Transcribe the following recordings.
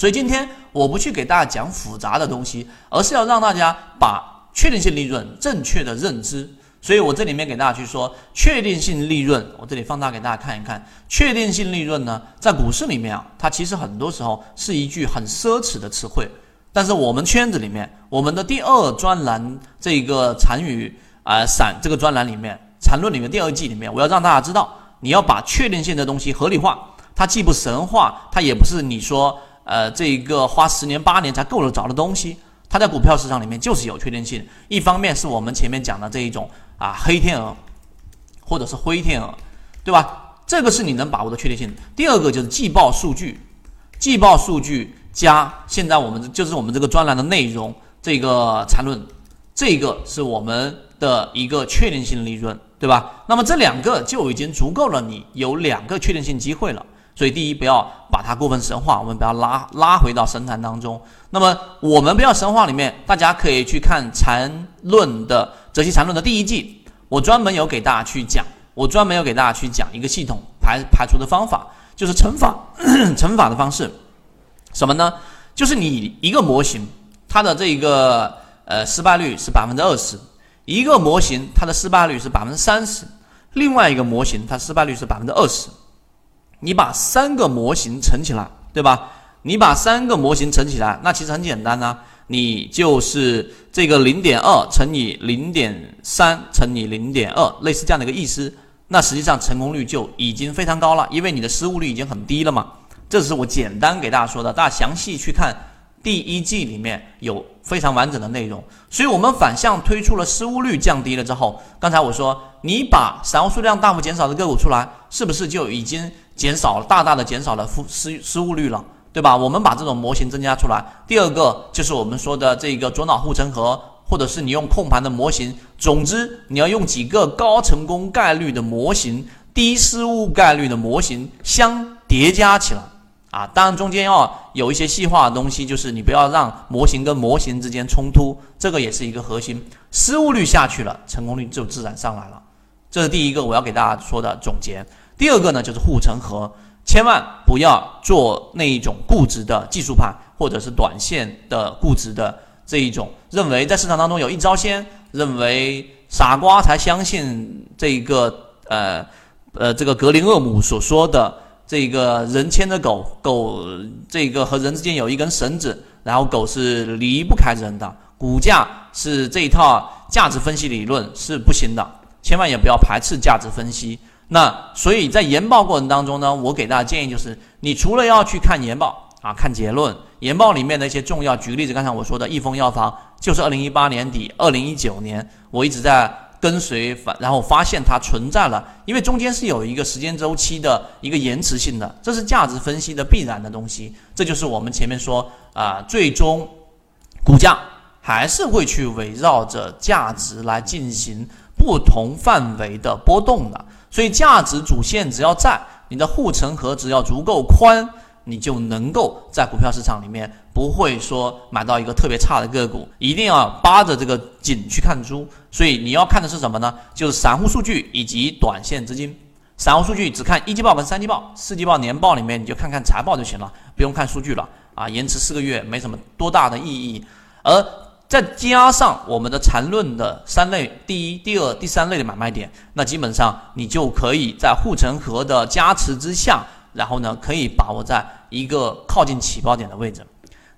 所以今天我不去给大家讲复杂的东西，而是要让大家把确定性利润正确的认知。所以我这里面给大家去说确定性利润，我这里放大给大家看一看。确定性利润呢，在股市里面啊，它其实很多时候是一句很奢侈的词汇。但是我们圈子里面，我们的第二专栏这个禅语啊散这个专栏里面，禅论里面第二季里面，我要让大家知道，你要把确定性的东西合理化。它既不神话，它也不是你说呃这一个花十年八年才够得着的东西。它在股票市场里面就是有确定性。一方面是我们前面讲的这一种啊黑天鹅，或者是灰天鹅，对吧？这个是你能把握的确定性。第二个就是季报数据，季报数据。加现在我们就是我们这个专栏的内容，这个缠论，这个是我们的一个确定性利润，对吧？那么这两个就已经足够了，你有两个确定性机会了。所以第一，不要把它过分神话，我们不要拉拉回到神坛当中。那么我们不要神话里面，大家可以去看禅论的哲学禅论的第一季，我专门有给大家去讲，我专门有给大家去讲一个系统排排除的方法，就是乘法 乘法的方式。什么呢？就是你一个模型，它的这一个呃失败率是百分之二十；一个模型它的失败率是百分之三十；另外一个模型它失败率是百分之二十。你把三个模型乘起来，对吧？你把三个模型乘起来，那其实很简单呢，你就是这个零点二乘以零点三乘以零点二，类似这样的一个意思。那实际上成功率就已经非常高了，因为你的失误率已经很低了嘛。这是我简单给大家说的，大家详细去看第一季里面有非常完整的内容。所以，我们反向推出了失误率降低了之后，刚才我说你把散户数量大幅减少的个股出来，是不是就已经减少了大大的减少了失失误率了，对吧？我们把这种模型增加出来。第二个就是我们说的这个左脑护城河，或者是你用控盘的模型。总之，你要用几个高成功概率的模型、低失误概率的模型相叠加起来。啊，当然中间要有一些细化的东西，就是你不要让模型跟模型之间冲突，这个也是一个核心。失误率下去了，成功率就自然上来了。这是第一个我要给大家说的总结。第二个呢，就是护城河，千万不要做那一种固执的技术派或者是短线的固执的这一种，认为在市场当中有一招鲜，认为傻瓜才相信这一个呃呃这个格林厄姆所说的。这个人牵着狗狗，这个和人之间有一根绳子，然后狗是离不开人的。股价是这一套价值分析理论是不行的，千万也不要排斥价值分析。那所以在研报过程当中呢，我给大家建议就是，你除了要去看研报啊，看结论，研报里面的一些重要，举个例子，刚才我说的益丰药房，就是二零一八年底、二零一九年，我一直在。跟随反，然后发现它存在了，因为中间是有一个时间周期的一个延迟性的，这是价值分析的必然的东西。这就是我们前面说啊，最终股价还是会去围绕着价值来进行不同范围的波动的。所以价值主线只要在，你的护城河只要足够宽。你就能够在股票市场里面不会说买到一个特别差的个股，一定要扒着这个景去看猪。所以你要看的是什么呢？就是散户数据以及短线资金。散户数据只看一季报跟三季报，四季报年报里面你就看看财报就行了，不用看数据了啊。延迟四个月没什么多大的意义。而再加上我们的缠论的三类，第一、第二、第三类的买卖点，那基本上你就可以在护城河的加持之下。然后呢，可以把握在一个靠近起爆点的位置。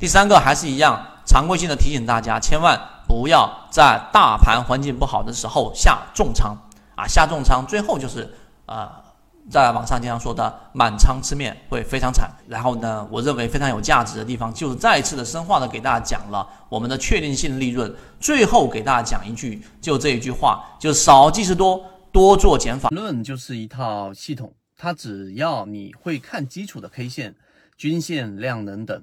第三个还是一样，常规性的提醒大家，千万不要在大盘环境不好的时候下重仓啊，下重仓，最后就是呃，在网上经常说的满仓吃面会非常惨。然后呢，我认为非常有价值的地方，就是再一次的深化的给大家讲了我们的确定性利润。最后给大家讲一句，就这一句话，就少即是多，多做减法论就是一套系统。它只要你会看基础的 K 线、均线、量能等，